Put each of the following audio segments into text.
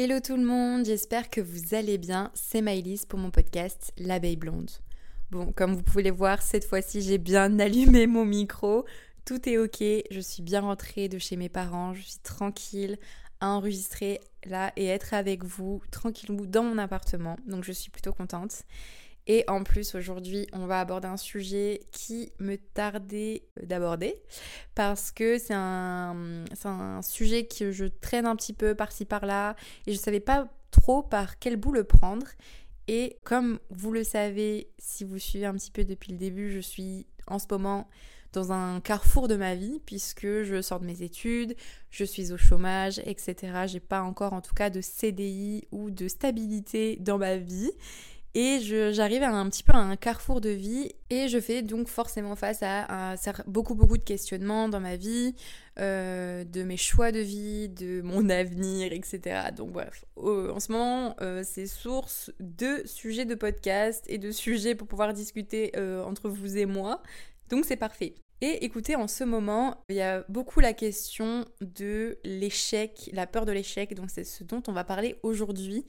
Hello tout le monde, j'espère que vous allez bien. C'est Maëlys pour mon podcast L'abeille blonde. Bon, comme vous pouvez le voir, cette fois-ci j'ai bien allumé mon micro. Tout est ok, je suis bien rentrée de chez mes parents, je suis tranquille à enregistrer là et être avec vous tranquillou dans mon appartement. Donc je suis plutôt contente. Et en plus, aujourd'hui, on va aborder un sujet qui me tardait d'aborder parce que c'est un, sujet que je traîne un petit peu par-ci par-là et je ne savais pas trop par quel bout le prendre. Et comme vous le savez, si vous suivez un petit peu depuis le début, je suis en ce moment dans un carrefour de ma vie puisque je sors de mes études, je suis au chômage, etc. J'ai pas encore en tout cas de CDI ou de stabilité dans ma vie. Et j'arrive à un petit peu à un carrefour de vie et je fais donc forcément face à, beaucoup beaucoup de questionnements dans ma vie, euh, de mes choix de vie, de mon avenir, etc. Donc bref, en ce moment euh, c'est source de sujets de podcast et de sujets pour pouvoir discuter euh, entre vous et moi. Donc c'est parfait. Et écoutez, en ce moment, il y a beaucoup la question de l'échec, la peur de l'échec, donc c'est ce dont on va parler aujourd'hui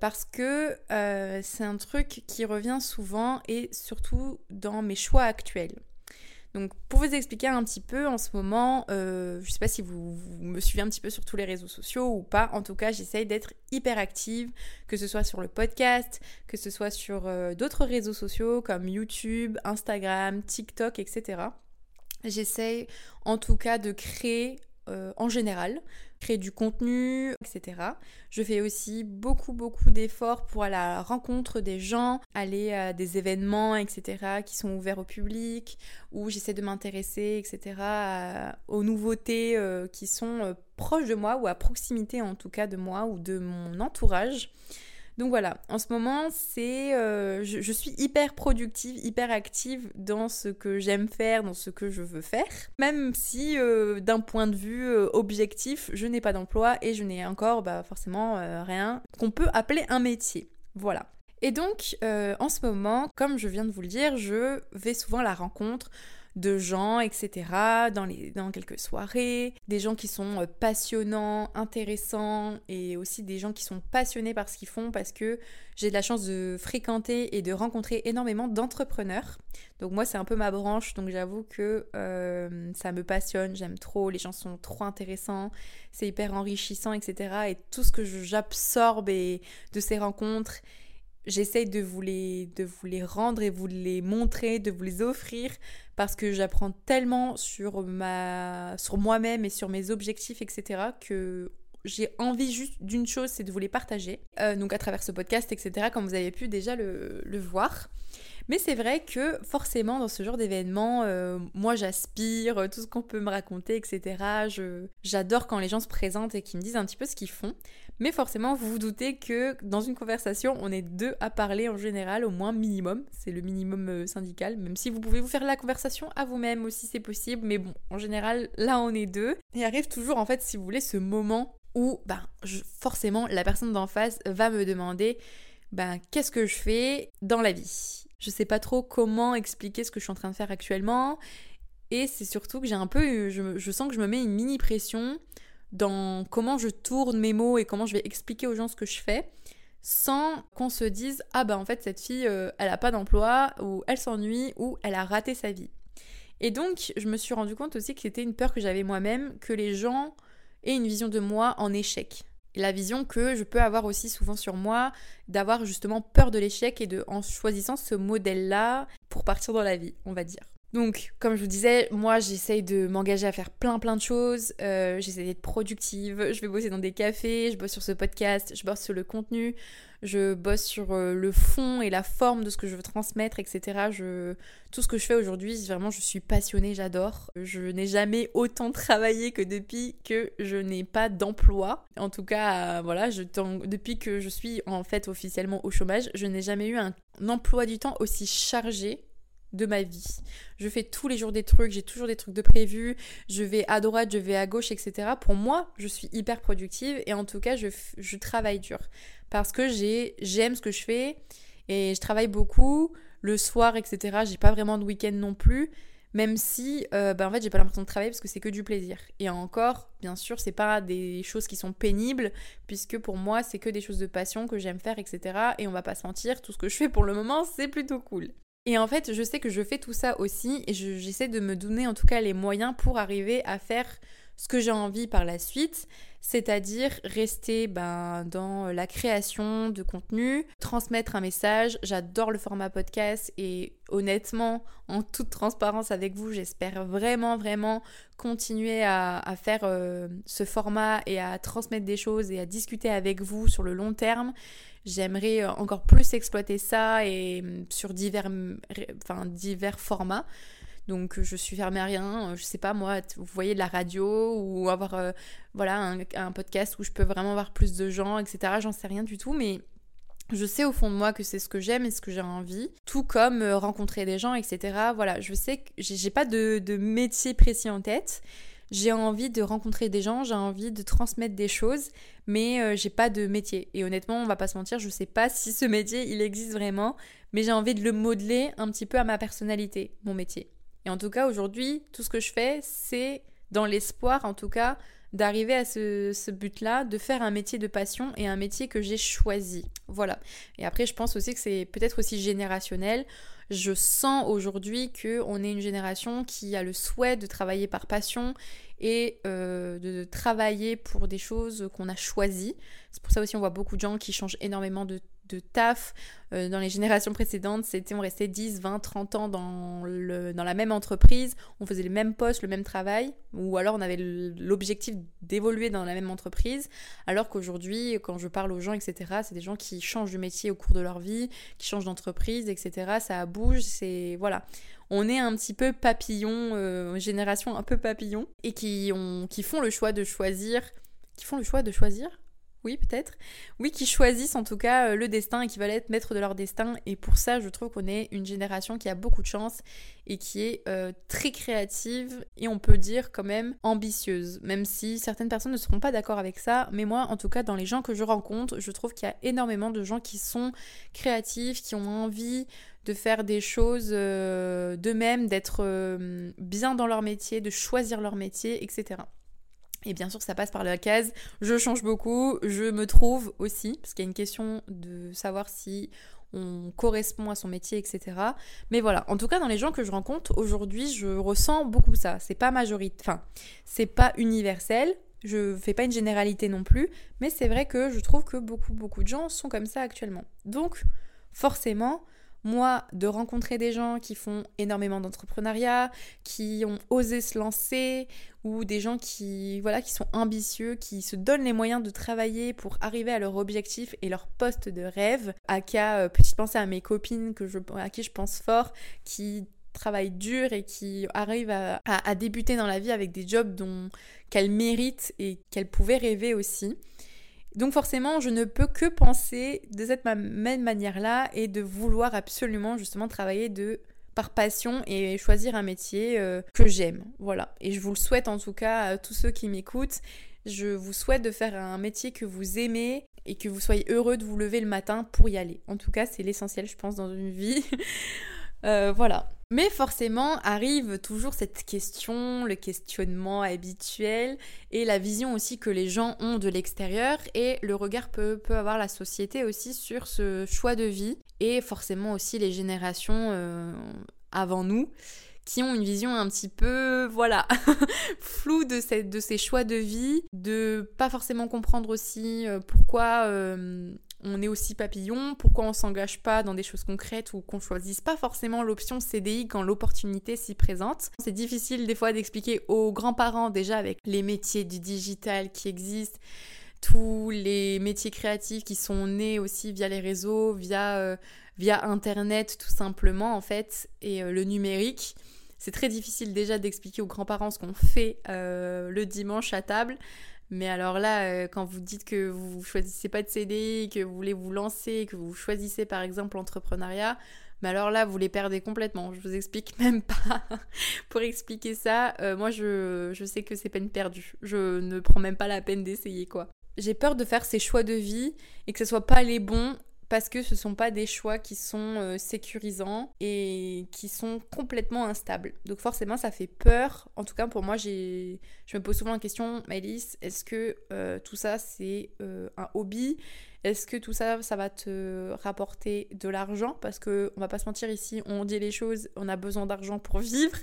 parce que euh, c'est un truc qui revient souvent et surtout dans mes choix actuels. Donc pour vous expliquer un petit peu en ce moment, euh, je ne sais pas si vous, me suivez un petit peu sur tous les réseaux sociaux ou pas, en tout cas j'essaye d'être hyper active, que ce soit sur le podcast, que ce soit sur euh, d'autres réseaux sociaux comme YouTube, Instagram, TikTok, etc. J'essaye en tout cas de créer en général créer du contenu, etc. Je fais aussi beaucoup, beaucoup d'efforts pour aller à la rencontre des gens, aller à des événements, etc., qui sont ouverts au public, où j'essaie de m'intéresser, etc., aux nouveautés euh, qui sont euh, proches de moi, ou à proximité en tout cas de moi, ou de mon entourage. Donc voilà, en ce moment, c'est, euh, je, suis hyper productive, hyper active dans ce que j'aime faire, dans ce que je veux faire, même si euh, d'un point de vue euh, objectif, je n'ai pas d'emploi et je n'ai encore bah, forcément rien qu'on peut appeler un métier. Voilà. Et donc, en ce moment, comme je viens de vous le dire, je vais souvent à la rencontre de gens, etc., dans, les, dans quelques soirées, des gens qui sont euh, passionnants, intéressants, et aussi des gens qui sont passionnés par ce qu'ils font parce que j'ai de la chance de fréquenter et de rencontrer énormément d'entrepreneurs. Donc moi c'est un peu ma branche, donc j'avoue que euh, ça me passionne, j'aime trop, les gens sont trop intéressants, c'est hyper enrichissant, etc. Et tout ce que j'absorbe de ces rencontres j'essaye de vous les rendre et vous les montrer, de vous les offrir parce que j'apprends tellement sur moi-même et sur mes objectifs etc que j'ai envie juste d'une chose, c'est de vous les partager. Euh, donc à travers ce podcast, etc., comme vous avez pu déjà le voir. Mais c'est vrai que forcément dans ce genre d'événement, euh, moi j'aspire, euh, tout ce qu'on peut me raconter, etc. J'adore quand les gens se présentent et qu'ils me disent un petit peu ce qu'ils font. Mais forcément, vous vous doutez que dans une conversation, on est deux à parler en général, au moins minimum. C'est le minimum euh, syndical, même si vous pouvez vous faire la conversation à vous-même aussi, c'est possible. Mais bon, en général, là, on est deux. Et arrive toujours, en fait, si vous voulez, ce moment où, ben, forcément, la personne d'en face va me demander, ben, qu'est-ce que je fais dans la vie? Je sais pas trop comment expliquer ce que je suis en train de faire actuellement. Et c'est surtout que j'ai un peu, je, sens que je me mets une mini pression dans comment je tourne mes mots et comment je vais expliquer aux gens ce que je fais sans qu'on se dise ah bah en fait cette fille euh, elle a pas d'emploi ou elle s'ennuie ou elle a raté sa vie. Et donc je me suis rendu compte aussi que c'était une peur que j'avais moi-même que les gens aient une vision de moi en échec. La vision que je peux avoir aussi souvent sur moi d'avoir justement peur de l'échec et de en choisissant ce modèle-là pour partir dans la vie, on va dire. Donc, comme je vous disais, moi j'essaye de m'engager à faire plein plein de choses. Euh, j'essaie d'être productive. Je vais bosser dans des cafés, je bosse sur ce podcast, je bosse sur le contenu, je bosse sur euh, le fond et la forme de ce que je veux transmettre, etc. Je... Tout ce que je fais aujourd'hui, vraiment, je suis passionnée, j'adore. Je n'ai jamais autant travaillé que depuis que je n'ai pas d'emploi. En tout cas, euh, voilà, je depuis que je suis en fait officiellement au chômage, je n'ai jamais eu un emploi du temps aussi chargé de ma vie. Je fais tous les jours des trucs, j'ai toujours des trucs de prévu, je vais à droite, je vais à gauche, etc. Pour moi, je suis hyper productive et en tout cas, je, travaille dur parce que j'aime ce que je fais et je travaille beaucoup le soir, etc. J'ai pas vraiment de week-end non plus, même si euh, bah, en fait j'ai pas l'impression de travailler parce que c'est que du plaisir. Et encore, bien sûr, c'est pas des choses qui sont pénibles, puisque pour moi c'est que des choses de passion que j'aime faire, etc. Et on va pas se mentir, tout ce que je fais pour le moment c'est plutôt cool. Et en fait, je sais que je fais tout ça aussi et j'essaie de me donner en tout cas les moyens pour arriver à faire ce que j'ai envie par la suite, c'est-à-dire rester ben, dans la création de contenu, transmettre un message. J'adore le format podcast et honnêtement, en toute transparence avec vous, j'espère vraiment, vraiment continuer à, faire euh, ce format et à transmettre des choses et à discuter avec vous sur le long terme. J'aimerais euh, encore plus exploiter ça et mm, sur divers, enfin, divers formats. Donc euh, je suis fermée à rien, euh, je sais pas moi, vous voyez de la radio ou avoir voilà un, podcast où je peux vraiment voir plus de gens, etc. J'en sais rien du tout, mais je sais au fond de moi que c'est ce que j'aime et ce que j'ai envie, tout comme rencontrer des gens, etc. Voilà, je sais que j'ai pas de, métier précis en tête. J'ai envie de rencontrer des gens, j'ai envie de transmettre des choses, mais j'ai pas de métier. Et honnêtement, on va pas se mentir, je sais pas si ce métier il existe vraiment, mais j'ai envie de le modeler un petit peu à ma personnalité, mon métier. Et en tout cas, aujourd'hui, tout ce que je fais, c'est dans l'espoir, en tout cas, d'arriver à ce, but-là, de faire un métier de passion et un métier que j'ai choisi. Voilà. Et après, je pense aussi que c'est peut-être aussi générationnel. Je sens aujourd'hui qu'on est une génération qui a le souhait de travailler par passion et euh, de travailler pour des choses qu'on a choisies. C'est pour ça aussi on voit beaucoup de gens qui changent énormément de de taf. Euh, dans les générations précédentes, c'était on restait 10, 20, 30 ans dans, le, dans la même entreprise, on faisait les mêmes postes, le même travail, ou alors on avait l'objectif d'évoluer dans la même entreprise, alors qu'aujourd'hui, quand je parle aux gens, etc., c'est des gens qui changent de métier au cours de leur vie, qui changent d'entreprise, etc., ça bouge, c'est... Voilà. On est un petit peu papillon, euh, génération un peu papillon, et qui, ont, qui font le choix de choisir... Qui font le choix de choisir oui, peut-être. Oui, qui choisissent en tout cas euh, le destin et qui veulent être maîtres de leur destin. Et pour ça, je trouve qu'on est une génération qui a beaucoup de chance et qui est euh, très créative et on peut dire quand même ambitieuse. Même si certaines personnes ne seront pas d'accord avec ça. Mais moi, en tout cas, dans les gens que je rencontre, je trouve qu'il y a énormément de gens qui sont créatifs, qui ont envie de faire des choses euh, d'eux-mêmes, d'être bien dans leur métier, de choisir leur métier, etc. Et bien sûr, ça passe par la case je change beaucoup, je me trouve aussi, parce qu'il y a une question de savoir si on correspond à son métier, etc. Mais voilà, en tout cas, dans les gens que je rencontre aujourd'hui, je ressens beaucoup ça. C'est pas majorité, enfin, c'est pas universel. Je fais pas une généralité non plus, mais c'est vrai que je trouve que beaucoup, beaucoup de gens sont comme ça actuellement. Donc, forcément, moi, de rencontrer des gens qui font énormément d'entrepreneuriat, qui ont osé se lancer, ou des gens qui, voilà, qui sont ambitieux, qui se donnent les moyens de travailler pour arriver à leur objectif et leur poste de rêve. À cas, euh, petite pensée à mes copines à qui je pense fort, qui travaillent dur et qui arrivent à, à débuter dans la vie avec des jobs dont qu'elles méritent et qu'elles pouvaient rêver aussi. Donc forcément, je ne peux que penser de cette même manière-là et de vouloir absolument justement travailler de par passion et choisir un métier euh, que j'aime. Voilà. Et je vous le souhaite en tout cas à tous ceux qui m'écoutent. Je vous souhaite de faire un métier que vous aimez et que vous soyez heureux de vous lever le matin pour y aller. En tout cas, c'est l'essentiel, je pense, dans une vie. Euh, voilà. Mais forcément arrive toujours cette question, le questionnement habituel et la vision aussi que les gens ont de l'extérieur et le regard peut, peut avoir la société aussi sur ce choix de vie et forcément aussi les générations euh, avant nous qui ont une vision un petit peu, voilà, floue de, cette, de ces choix de vie, de pas forcément comprendre aussi euh, pourquoi on est aussi papillon, pourquoi on s'engage pas dans des choses concrètes ou qu'on choisisse pas forcément l'option CDI quand l'opportunité s'y présente? C'est difficile des fois d'expliquer aux grands-parents déjà avec les métiers du digital qui existent, tous les métiers créatifs qui sont nés aussi via les réseaux, via, euh, via Internet tout simplement en fait, et euh, le numérique. C'est très difficile déjà d'expliquer aux grands-parents ce qu'on fait euh, le dimanche à table. Mais alors là, euh, quand vous dites que vous choisissez pas de CDI, que vous voulez vous lancer, que vous choisissez par exemple l'entrepreneuriat, mais alors là, vous les perdez complètement. Je vous explique même pas. Pour expliquer ça, euh, moi je, je sais que c'est peine perdue. Je ne prends même pas la peine d'essayer quoi. J'ai peur de faire ces choix de vie et que ce soit pas les bons parce que ce sont pas des choix qui sont euh, sécurisants et qui sont complètement instables. Donc forcément ça fait peur. En tout cas pour moi je me pose souvent la question Maëlys, est-ce que euh, tout ça c'est euh, un hobby? Est-ce que tout ça, ça va te rapporter de l'argent? Parce que on va pas se mentir ici, on dit les choses, on a besoin d'argent pour vivre.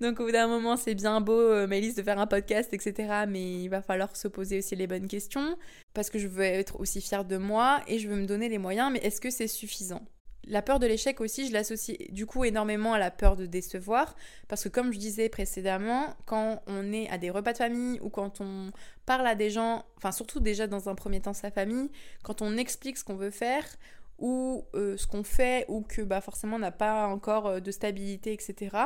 Donc au bout d'un moment, c'est bien beau, euh, de faire un podcast, etc. Mais il va falloir se poser aussi les bonnes questions. Parce que je veux être aussi fière de moi et je veux me donner les moyens. Mais est-ce que c'est suffisant? La peur de l'échec aussi, je l'associe du coup énormément à la peur de décevoir, parce que comme je disais précédemment, quand on est à des repas de famille ou quand on parle à des gens, enfin surtout déjà dans un premier temps sa famille, quand on explique ce qu'on veut faire ou euh, ce qu'on fait ou que bah, forcément on n'a pas encore euh, de stabilité, etc.,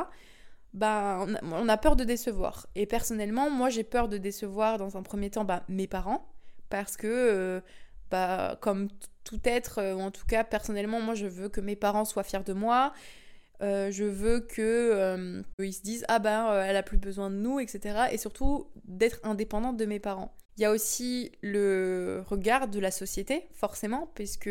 bah, on, a, peur de décevoir. Et personnellement, moi j'ai peur de décevoir dans un premier temps bah, mes parents, parce que... Euh, comme tout être, euh, ou en tout cas personnellement, moi je veux que mes parents soient fiers de moi. Euh, je veux euh, ils se disent ah ben elle a plus besoin de nous etc et surtout d'être indépendante de mes parents il y a aussi le regard de la société forcément puisque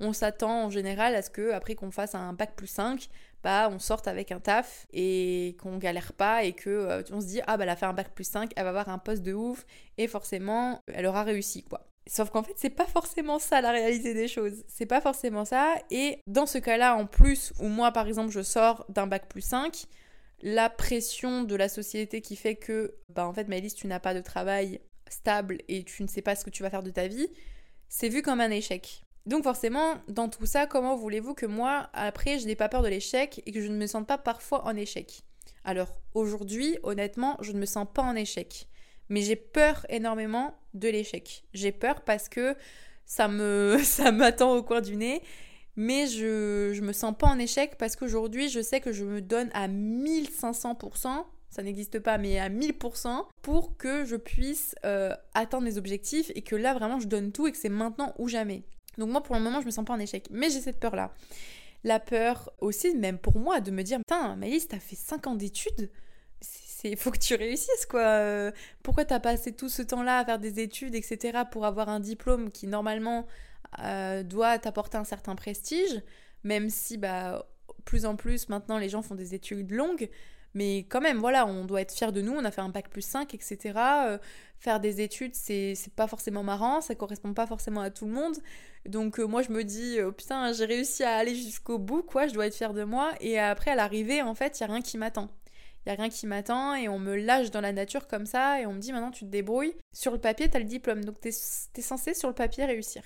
on s'attend en général à ce que après qu'on fasse un bac plus 5 bah on sorte avec un taf et qu'on galère pas et que on se dit ah bah elle a fait un bac plus 5 elle va avoir un poste de ouf et forcément elle aura réussi quoi Sauf qu'en fait, c'est pas forcément ça la réalité des choses. C'est pas forcément ça. Et dans ce cas-là, en plus, où moi, par exemple, je sors d'un bac plus 5, la pression de la société qui fait que, bah en fait, Maëlys, tu n'as pas de travail stable et tu ne sais pas ce que tu vas faire de ta vie, c'est vu comme un échec. Donc forcément, dans tout ça, comment voulez-vous que moi, après, je n'ai pas peur de l'échec et que je ne me sente pas parfois en échec? Alors aujourd'hui, honnêtement, je ne me sens pas en échec mais j'ai peur énormément de l'échec. J'ai peur parce que ça me ça m'attend au coin du nez, mais je je me sens pas en échec parce qu'aujourd'hui, je sais que je me donne à 1500%, ça n'existe pas, mais à 1000% pour que je puisse euh, atteindre mes objectifs et que là vraiment je donne tout et que c'est maintenant ou jamais. Donc moi pour le moment, je me sens pas en échec, mais j'ai cette peur là. La peur aussi, même pour moi, de me dire Putain, Maïs, t'as fait 5 ans d'études? Il faut que tu réussisses quoi. Euh, pourquoi t'as passé tout ce temps-là à faire des études, etc. pour avoir un diplôme qui normalement euh, doit t'apporter un certain prestige, même si bah plus en plus maintenant les gens font des études longues, mais quand même voilà, on doit être fier de nous, on a fait un bac plus 5, etc. Euh, faire des études c'est pas forcément marrant, ça correspond pas forcément à tout le monde. Donc moi je me dis oh, putain j'ai réussi à aller jusqu'au bout quoi, je dois être fier de moi et après à l'arrivée en fait il y a rien qui m'attend il a rien qui m'attend et on me lâche dans la nature comme ça et on me dit maintenant tu te débrouilles. Sur le papier, t'as le diplôme, donc t'es es censé sur le papier réussir.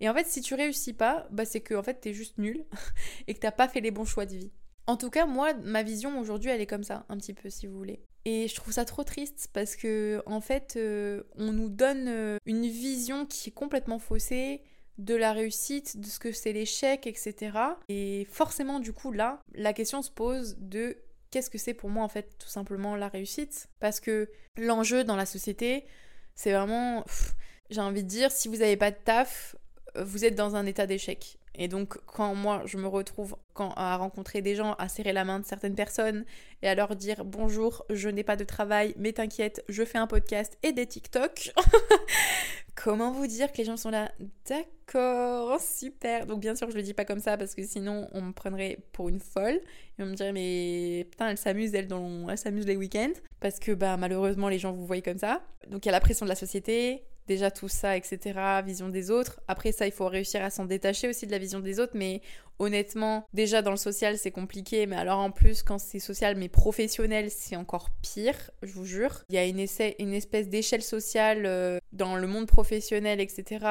Et en fait, si tu réussis pas, bah c'est que en fait t'es juste nul et que t'as pas fait les bons choix de vie. En tout cas, moi, ma vision aujourd'hui, elle est comme ça, un petit peu, si vous voulez. Et je trouve ça trop triste parce que, en fait, euh, on nous donne euh, une vision qui est complètement faussée de la réussite, de ce que c'est l'échec, etc. Et forcément, du coup, là, la question se pose de qu'est-ce que c'est pour moi en fait tout simplement la réussite? Parce que l'enjeu dans la société, c'est vraiment, j'ai envie de dire, si vous n'avez pas de taf, euh, vous êtes dans un état d'échec. Et donc quand moi je me retrouve quand, à rencontrer des gens, à serrer la main de certaines personnes et à leur dire bonjour, je n'ai pas de travail, mais t'inquiète, je fais un podcast et des TikTok. Comment vous dire que les gens sont là? D'accord, super. Donc bien sûr je le dis pas comme ça parce que sinon on me prendrait pour une folle et on me dirait mais putain elle s'amuse elle, dans... elle s'amuse les week-ends parce que bah malheureusement les gens vous voient comme ça. Donc il y a la pression de la société, déjà tout ça, etc., vision des autres. Après ça, il faut réussir à s'en détacher aussi de la vision des autres, mais honnêtement, déjà dans le social, c'est compliqué, mais alors en plus, quand c'est social mais professionnel, c'est encore pire, je vous jure. Il y a une, espèce d'échelle sociale euh, dans le monde professionnel, etc.,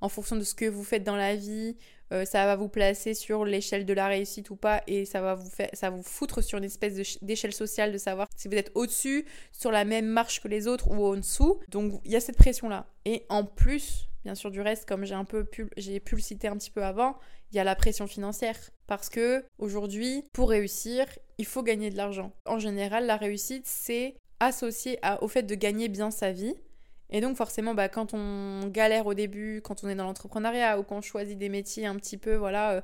en fonction de ce que vous faites dans la vie, euh, ça va vous placer sur l'échelle de la réussite ou pas et ça va vous faire ça vous foutre sur une espèce d'échelle sociale de savoir si vous êtes au-dessus sur la même marche que les autres ou en dessous. Donc il y a cette pression là et en plus bien sûr du reste comme j'ai un peu pu j'ai le citer un petit peu avant il y a la pression financière. Parce que aujourd'hui pour réussir il faut gagner de l'argent. En général la réussite c'est associé au fait de gagner bien sa vie et donc forcément, bah, quand on galère au début, quand on est dans l'entrepreneuriat ou qu'on choisit des métiers un petit peu, voilà, euh,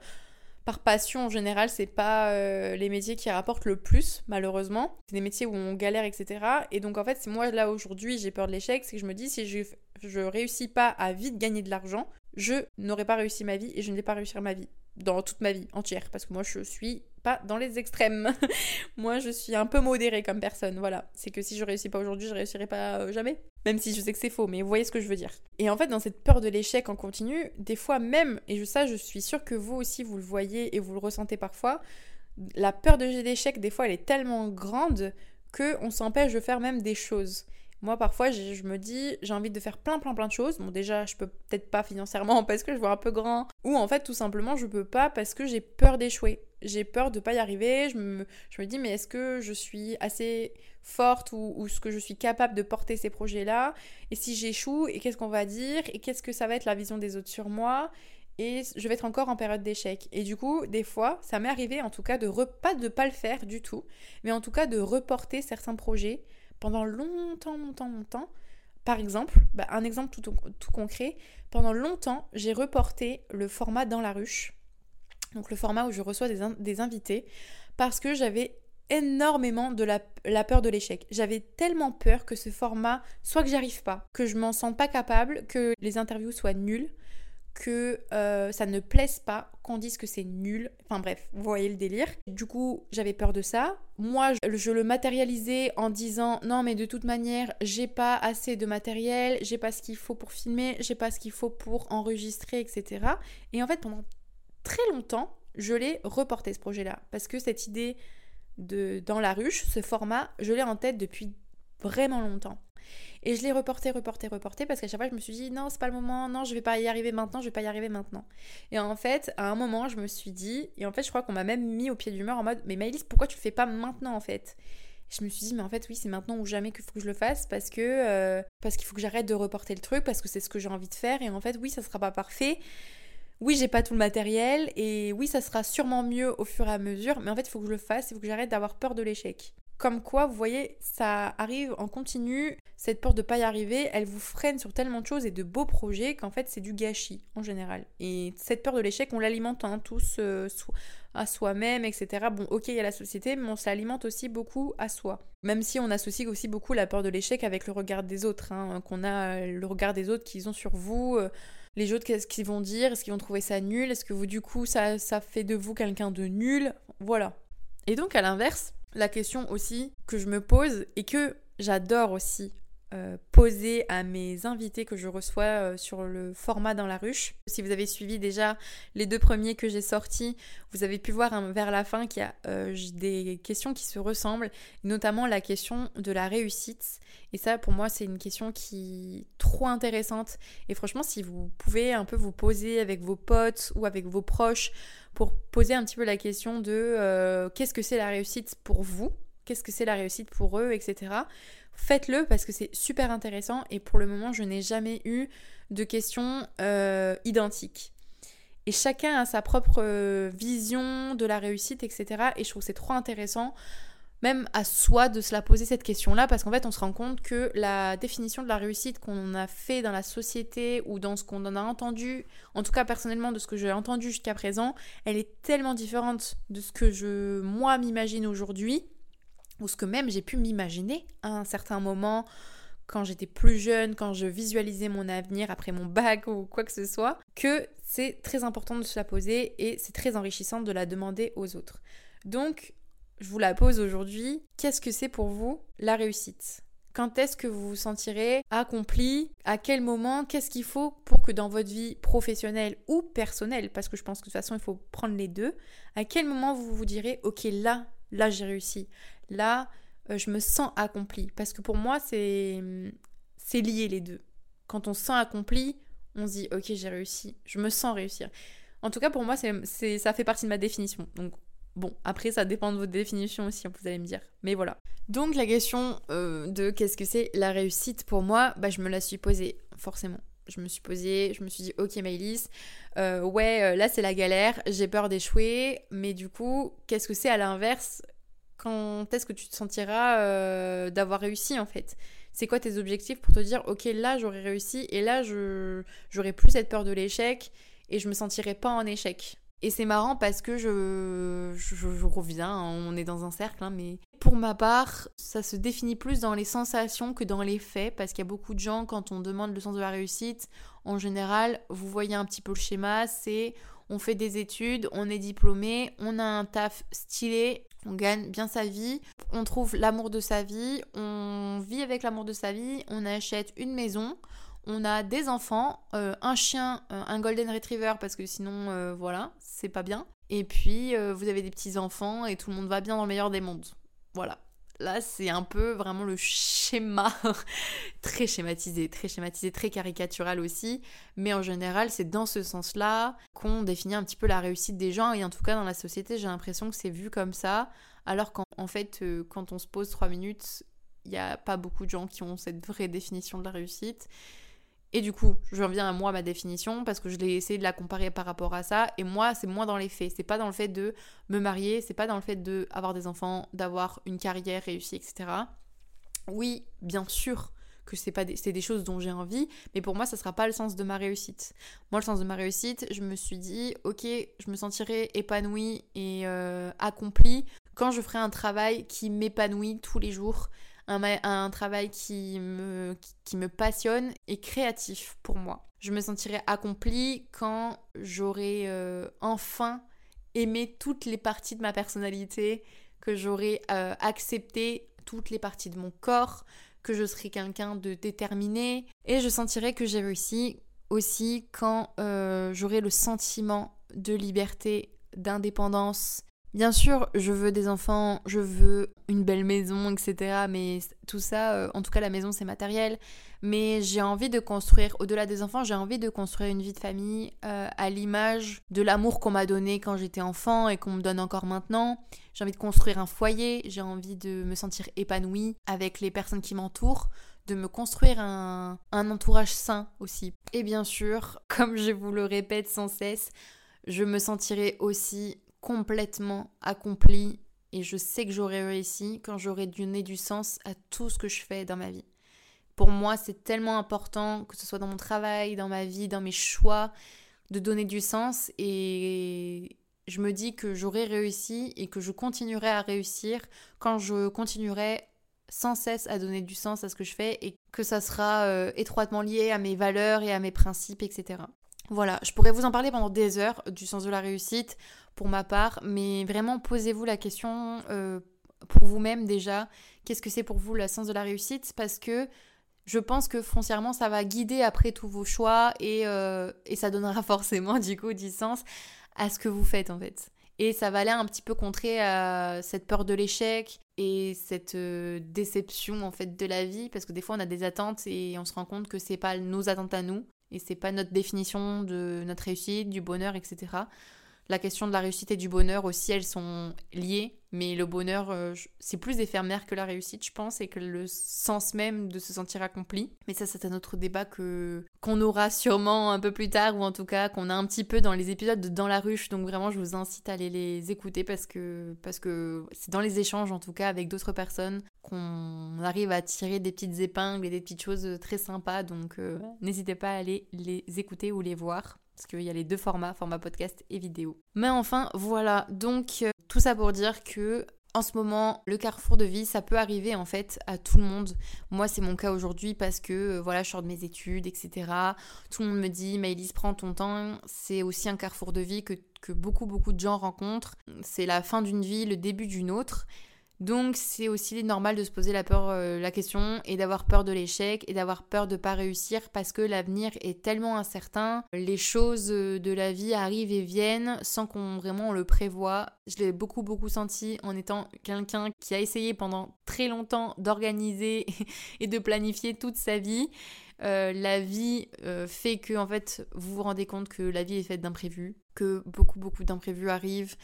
par passion en général, c'est pas euh, les métiers qui rapportent le plus, malheureusement. C'est des métiers où on galère, etc. Et donc en fait, moi là aujourd'hui, j'ai peur de l'échec, c'est que je me dis si je, je réussis pas à vite gagner de l'argent, je n'aurai pas réussi ma vie et je ne vais pas réussir ma vie dans toute ma vie entière parce que moi je suis pas dans les extrêmes. moi je suis un peu modérée comme personne, voilà. C'est que si je réussis pas aujourd'hui, je réussirai pas euh, jamais. Même si je sais que c'est faux, mais vous voyez ce que je veux dire. Et en fait, dans cette peur de l'échec en continu, des fois même, et ça je suis sûre que vous aussi vous le voyez et vous le ressentez parfois, la peur de l'échec, des fois elle est tellement grande que on s'empêche de faire même des choses. Moi, parfois, je, me dis, j'ai envie de faire plein, plein, plein de choses. Bon, déjà, je peux peut-être pas financièrement parce que je vois un peu grand. Ou en fait, tout simplement, je peux pas parce que j'ai peur d'échouer. J'ai peur de pas y arriver. Je me, je me dis, mais est-ce que je suis assez forte ou, ou est-ce que je suis capable de porter ces projets-là? Et si j'échoue, et qu'est-ce qu'on va dire? Et qu'est-ce que ça va être la vision des autres sur moi? Et je vais être encore en période d'échec. Et du coup, des fois, ça m'est arrivé en tout cas de pas de pas le faire du tout, mais en tout cas de reporter certains projets pendant longtemps, longtemps, longtemps. Par exemple, bah, un exemple tout, concret, pendant longtemps, j'ai reporté le format dans la ruche, donc le format où je reçois des, invités, parce que j'avais énormément de la, peur de l'échec. J'avais tellement peur que ce format, soit que j'y arrive pas, que je m'en sens pas capable, que les interviews soient nulles, que euh, ça ne plaise pas, qu'on dise que c'est nul. Enfin bref, vous voyez le délire. Du coup, j'avais peur de ça. Moi, je, le matérialisais en disant non, mais de toute manière, j'ai pas assez de matériel, j'ai pas ce qu'il faut pour filmer, j'ai pas ce qu'il faut pour enregistrer, etc. Et en fait, pendant très longtemps, je l'ai reporté ce projet-là. Parce que cette idée de dans la ruche, ce format, je l'ai en tête depuis vraiment longtemps. Et je l'ai reporté, reporté, reporté parce qu'à chaque fois je me suis dit non, c'est pas le moment, non, je vais pas y arriver maintenant, je vais pas y arriver maintenant. Et en fait, à un moment, je me suis dit, et en fait, je crois qu'on m'a même mis au pied du mur en mode mais Maëlys, pourquoi tu le fais pas maintenant en fait? Je me suis dit mais en fait oui c'est maintenant ou jamais qu'il faut que je le fasse parce que euh, parce qu'il faut que j'arrête de reporter le truc parce que c'est ce que j'ai envie de faire et en fait oui ça sera pas parfait oui, j'ai pas tout le matériel et oui, ça sera sûrement mieux au fur et à mesure, mais en fait, il faut que je le fasse, il faut que j'arrête d'avoir peur de l'échec. Comme quoi, vous voyez, ça arrive en continu, cette peur de pas y arriver, elle vous freine sur tellement de choses et de beaux projets qu'en fait c'est du gâchis en général. Et cette peur de l'échec, on l'alimente hein, tous euh, à soi-même, etc. Bon, ok, il y a la société, mais on s'alimente aussi beaucoup à soi. Même si on associe aussi beaucoup la peur de l'échec avec le regard des autres, hein, qu'on a le regard des autres qu'ils ont sur vous. Euh, les autres, qu'est-ce qu'ils vont dire? Est-ce qu'ils vont trouver ça nul? Est-ce que vous, du coup, ça, ça fait de vous quelqu'un de nul? Voilà. Et donc, à l'inverse, la question aussi que je me pose et que j'adore aussi euh, poser à mes invités que je reçois euh, sur le format dans la ruche. Si vous avez suivi déjà les deux premiers que j'ai sortis, vous avez pu voir hein, vers la fin qu'il y a euh, des questions qui se ressemblent, notamment la question de la réussite. Et ça, pour moi, c'est une question qui est trop intéressante. Et franchement, si vous pouvez un peu vous poser avec vos potes ou avec vos proches pour poser un petit peu la question de qu'est-ce que c'est la réussite pour vous, qu'est-ce que c'est la réussite pour eux, etc faites-le parce que c'est super intéressant et pour le moment je n'ai jamais eu de questions euh, identiques. Et chacun a sa propre euh, vision de la réussite, etc. Et je trouve c'est trop intéressant, même à soi, de se la poser cette question-là, parce qu'en fait on se rend compte que la définition de la réussite qu'on a fait dans la société ou dans ce qu'on en a entendu, en tout cas personnellement de ce que j'ai entendu jusqu'à présent, elle est tellement différente de ce que je, moi, m'imagine aujourd'hui ou ce que même j'ai pu m'imaginer à un certain moment quand j'étais plus jeune, quand je visualisais mon avenir après mon bac ou quoi que ce soit, que c'est très important de se la poser et c'est très enrichissant de la demander aux autres. Donc, je vous la pose aujourd'hui. Qu'est-ce que c'est pour vous la réussite? Quand est-ce que vous vous sentirez accompli? À quel moment? Qu'est-ce qu'il faut pour que dans votre vie professionnelle ou personnelle, parce que je pense que de toute façon il faut prendre les deux, à quel moment vous vous direz, ok là, là j'ai réussi là, euh, je me sens accomplie. Parce que pour moi, c'est, c'est lié les deux. Quand on se sent accompli, on se dit, ok, j'ai réussi, je me sens réussir. En tout cas, pour moi, c'est, ça fait partie de ma définition. Donc, bon, après, ça dépend de votre définition aussi, hein, vous allez me dire. Mais voilà. Donc, la question euh, de qu'est-ce que c'est la réussite pour moi, bah, je me la suis posée, forcément. Je me suis posée, je me suis dit, ok, Maëlys, euh, ouais, là, c'est la galère, j'ai peur d'échouer, mais du coup, qu'est-ce que c'est à l'inverse? Quand est-ce que tu te sentiras euh, d'avoir réussi en fait? C'est quoi tes objectifs pour te dire ok là j'aurais réussi et là je j'aurais plus cette peur de l'échec et je me sentirai pas en échec? Et c'est marrant parce que je, je, reviens, hein, on est dans un cercle, hein, mais pour ma part, ça se définit plus dans les sensations que dans les faits, parce qu'il y a beaucoup de gens, quand on demande le sens de la réussite, en général, vous voyez un petit peu le schéma, c'est on fait des études, on est diplômé, on a un taf stylé, on gagne bien sa vie, on trouve l'amour de sa vie, on vit avec l'amour de sa vie, on achète une maison, on a des enfants, euh, un chien, euh, un golden retriever parce que sinon euh, voilà, c'est pas bien. Et puis vous avez des petits enfants et tout le monde va bien dans le meilleur des mondes. Voilà. Là, c'est un peu vraiment le schéma très schématisé, très schématisé, très caricatural aussi. Mais en général, c'est dans ce sens-là qu'on définit un petit peu la réussite des gens. Et en tout cas, dans la société, j'ai l'impression que c'est vu comme ça. Alors qu'en fait, quand on se pose trois minutes, il n'y a pas beaucoup de gens qui ont cette vraie définition de la réussite. Et du coup, je reviens à moi, ma définition, parce que je l'ai essayé de la comparer par rapport à ça. Et moi, c'est moins dans les faits. C'est pas dans le fait de me marier, c'est pas dans le fait d'avoir des enfants, d'avoir une carrière réussie, etc. Oui, bien sûr que c'est pas des, des choses dont j'ai envie, mais pour moi, ça sera pas le sens de ma réussite. Moi, le sens de ma réussite, je me suis dit, ok, je me sentirai épanouie et euh, accomplie quand je ferai un travail qui m'épanouit tous les jours un, travail qui me, qui, me passionne et créatif pour moi. Je me sentirai accomplie quand j'aurai euh, enfin aimé toutes les parties de ma personnalité, que j'aurai euh, accepté toutes les parties de mon corps, que je serai quelqu'un de déterminé et je sentirai que j'ai réussi aussi quand euh, j'aurai le sentiment de liberté, d'indépendance Bien sûr, je veux des enfants, je veux une belle maison, etc. Mais tout ça, euh, en tout cas la maison c'est matériel. Mais j'ai envie de construire, au-delà des enfants, j'ai envie de construire une vie de famille euh, à l'image de l'amour qu'on m'a donné quand j'étais enfant et qu'on me donne encore maintenant. J'ai envie de construire un foyer, j'ai envie de me sentir épanouie avec les personnes qui m'entourent de me construire un, un entourage sain aussi. Et bien sûr, comme je vous le répète sans cesse, je me sentirai aussi complètement accompli et je sais que j'aurai réussi quand j'aurai donné du sens à tout ce que je fais dans ma vie. Pour moi, c'est tellement important, que ce soit dans mon travail, dans ma vie, dans mes choix, de donner du sens et je me dis que j'aurai réussi et que je continuerai à réussir quand je continuerai sans cesse à donner du sens à ce que je fais et que ça sera euh, étroitement lié à mes valeurs et à mes principes, etc. Voilà, je pourrais vous en parler pendant des heures du sens de la réussite pour ma part, mais vraiment posez-vous la question euh, pour vous-même déjà, qu'est-ce que c'est pour vous le sens de la réussite? Parce que je pense que foncièrement ça va guider après tous vos choix et, euh, et ça donnera forcément du coup du sens à ce que vous faites en fait. Et ça va aller un petit peu contrer à cette peur de l'échec et cette euh, déception en fait de la vie parce que des fois on a des attentes et on se rend compte que c'est pas nos attentes à nous et c'est pas notre définition de notre réussite, du bonheur, etc. La question de la réussite et du bonheur aussi, elles sont liées, mais le bonheur, euh, c'est plus éphémère que la réussite, je pense, et que le sens même de se sentir accompli. Mais ça, c'est un autre débat que qu'on aura sûrement un peu plus tard, ou en tout cas qu'on a un petit peu dans les épisodes de Dans la ruche. Donc vraiment, je vous incite à aller les écouter parce que parce que c'est dans les échanges, en tout cas, avec d'autres personnes, qu'on arrive à tirer des petites épingles et des petites choses très sympas. Donc euh, n'hésitez pas à aller les écouter ou les voir parce qu'il y a les deux formats, format podcast et vidéo. Mais enfin, voilà, donc euh, tout ça pour dire que en ce moment, le carrefour de vie, ça peut arriver en fait à tout le monde. Moi, c'est mon cas aujourd'hui parce que euh, voilà, je sors de mes études, etc. Tout le monde me dit, Maëlys, prends ton temps. C'est aussi un carrefour de vie que, que beaucoup, beaucoup de gens rencontrent. C'est la fin d'une vie, le début d'une autre. Donc c'est aussi normal de se poser euh, la question et d'avoir peur de l'échec et d'avoir peur de pas réussir parce que l'avenir est tellement incertain. Les choses euh, de la vie arrivent et viennent sans qu'on vraiment le prévoit. Je l'ai beaucoup beaucoup senti en étant quelqu'un qui a essayé pendant très longtemps d'organiser et de planifier toute sa vie. Euh, la vie fait que en fait vous vous rendez compte que la vie est faite d'imprévus, que beaucoup beaucoup d'imprévus arrivent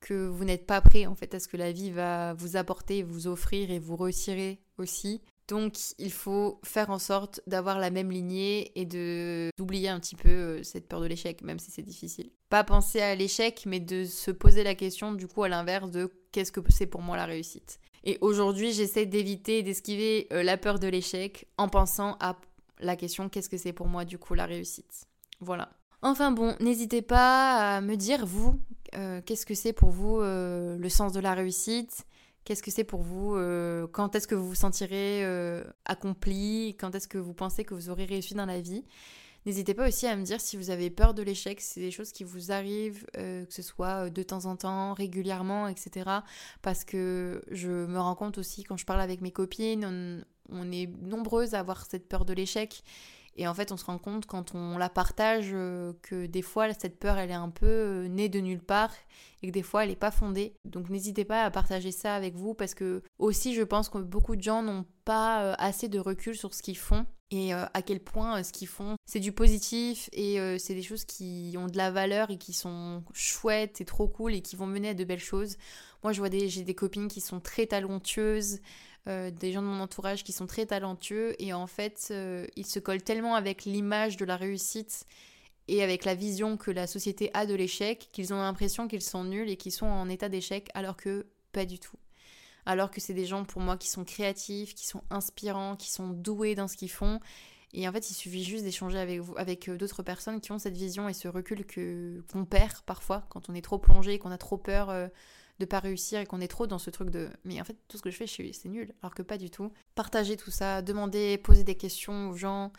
que vous n'êtes pas prêt en fait à ce que la vie va vous apporter, vous offrir et vous retirer aussi. Donc il faut faire en sorte d'avoir la même lignée et d'oublier un petit peu euh, cette peur de l'échec, même si c'est difficile. Pas penser à l'échec, mais de se poser la question du coup à l'inverse de qu'est-ce que c'est pour moi la réussite. Et aujourd'hui j'essaie d'éviter d'esquiver euh, la peur de l'échec en pensant à la question qu'est-ce que c'est pour moi du coup la réussite? Voilà. Enfin bon, n'hésitez pas à me dire, vous, euh, qu'est-ce que c'est pour vous euh, le sens de la réussite? Qu'est-ce que c'est pour vous Quand est-ce que vous vous sentirez accompli? Quand est-ce que vous pensez que vous aurez réussi dans la vie? N'hésitez pas aussi à me dire si vous avez peur de l'échec, si c'est des choses qui vous arrivent, que ce soit de temps en temps, régulièrement, etc. Parce que je me rends compte aussi quand je parle avec mes copines, on est nombreuses à avoir cette peur de l'échec. Et en fait, on se rend compte quand on la partage euh, que des fois, cette peur, elle est un peu euh, née de nulle part et que des fois, elle n'est pas fondée. Donc n'hésitez pas à partager ça avec vous parce que aussi, je pense que beaucoup de gens n'ont pas euh, assez de recul sur ce qu'ils font et à quel point ce qu'ils font, c'est du positif et c'est des choses qui ont de la valeur et qui sont chouettes et trop cool et qui vont mener à de belles choses. Moi, je vois des, j'ai des copines qui sont très talentueuses, euh, des gens de mon entourage qui sont très talentueux et en fait euh, ils se collent tellement avec l'image de la réussite et avec la vision que la société a de l'échec qu'ils ont l'impression qu'ils sont nuls et qu'ils sont en état d'échec alors que pas du tout. Alors que c'est des gens pour moi qui sont créatifs, qui sont inspirants, qui sont doués dans ce qu'ils font. Et en fait, il suffit juste d'échanger avec, avec euh, d'autres personnes qui ont cette vision et ce recul que qu'on perd parfois quand on est trop plongé, qu'on a trop peur de pas réussir et qu'on est trop dans ce truc de mais en fait tout ce que je fais c'est nul alors que pas du tout. Partagez tout ça, demandez, posez des questions aux gens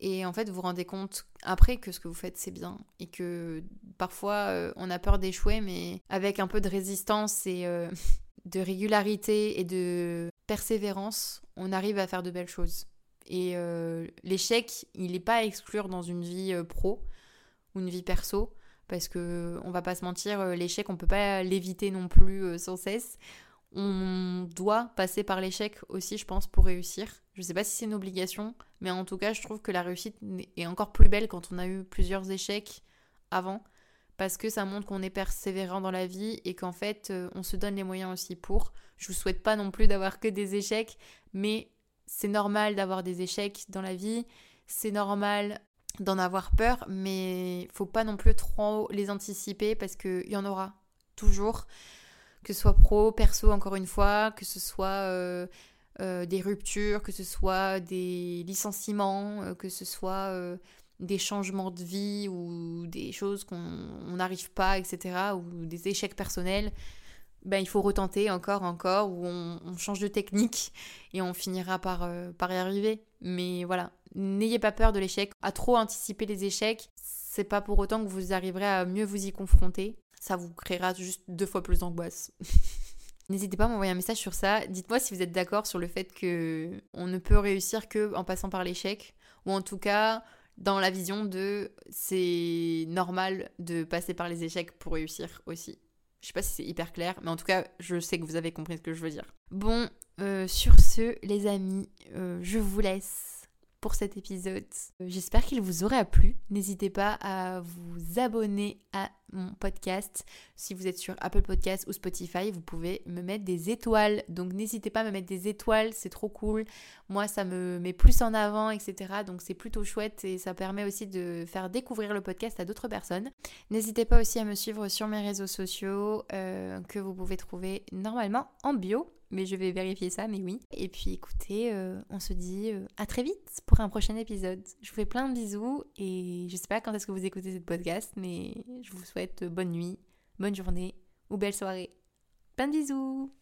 et en fait vous vous rendez compte après que ce que vous faites c'est bien et que parfois euh, on a peur d'échouer mais avec un peu de résistance et euh, de régularité et de persévérance on arrive à faire de belles choses. Et euh, l'échec il n'est pas à exclure dans une vie pro ou une vie perso parce que on va pas se mentir, euh, l'échec on peut pas l'éviter non plus euh, sans cesse. On doit passer par l'échec aussi, je pense, pour réussir. Je sais pas si c'est une obligation, mais en tout cas, je trouve que la réussite est encore plus belle quand on a eu plusieurs échecs avant, parce que ça montre qu'on est persévérant dans la vie et qu'en fait, euh, on se donne les moyens aussi pour. Je vous souhaite pas non plus d'avoir que des échecs, mais c'est normal d'avoir des échecs dans la vie. C'est normal d'en avoir peur, mais faut pas non plus trop les anticiper parce qu'il y en aura toujours, que ce soit pro, perso, encore une fois, que ce soit euh, euh, des ruptures, que ce soit des licenciements, euh, que ce soit des changements de vie ou des choses qu'on n'arrive pas, etc., ou des échecs personnels. Ben, il faut retenter encore, encore, ou on, change de technique et on finira par y arriver. Mais voilà, N'ayez pas peur de l'échec. À trop anticiper les échecs, c'est pas pour autant que vous arriverez à mieux vous y confronter. Ça vous créera juste deux fois plus d'angoisse. N'hésitez pas à m'envoyer un message sur ça. Dites-moi si vous êtes d'accord sur le fait que on ne peut réussir que en passant par l'échec, ou en tout cas dans la vision de c'est normal de passer par les échecs pour réussir aussi. Je sais pas si c'est hyper clair, mais en tout cas, je sais que vous avez compris ce que je veux dire. Bon, euh, sur ce, les amis, euh, je vous laisse pour cet épisode. J'espère qu'il vous aura plu. N'hésitez pas à vous abonner à mon podcast. Si vous êtes sur Apple Podcast ou Spotify, vous pouvez me mettre des étoiles. Donc n'hésitez pas à me mettre des étoiles, c'est trop cool. Moi, ça me met plus en avant, etc. Donc c'est plutôt chouette et ça permet aussi de faire découvrir le podcast à d'autres personnes. N'hésitez pas aussi à me suivre sur mes réseaux sociaux euh, que vous pouvez trouver normalement en bio mais je vais vérifier ça, mais oui. Et puis écoutez, euh, on se dit euh, à très vite pour un prochain épisode. Je vous fais plein de bisous et je sais pas quand est-ce que vous écoutez cette podcast, mais je vous souhaite bonne nuit, bonne journée ou belle soirée. Plein de bisous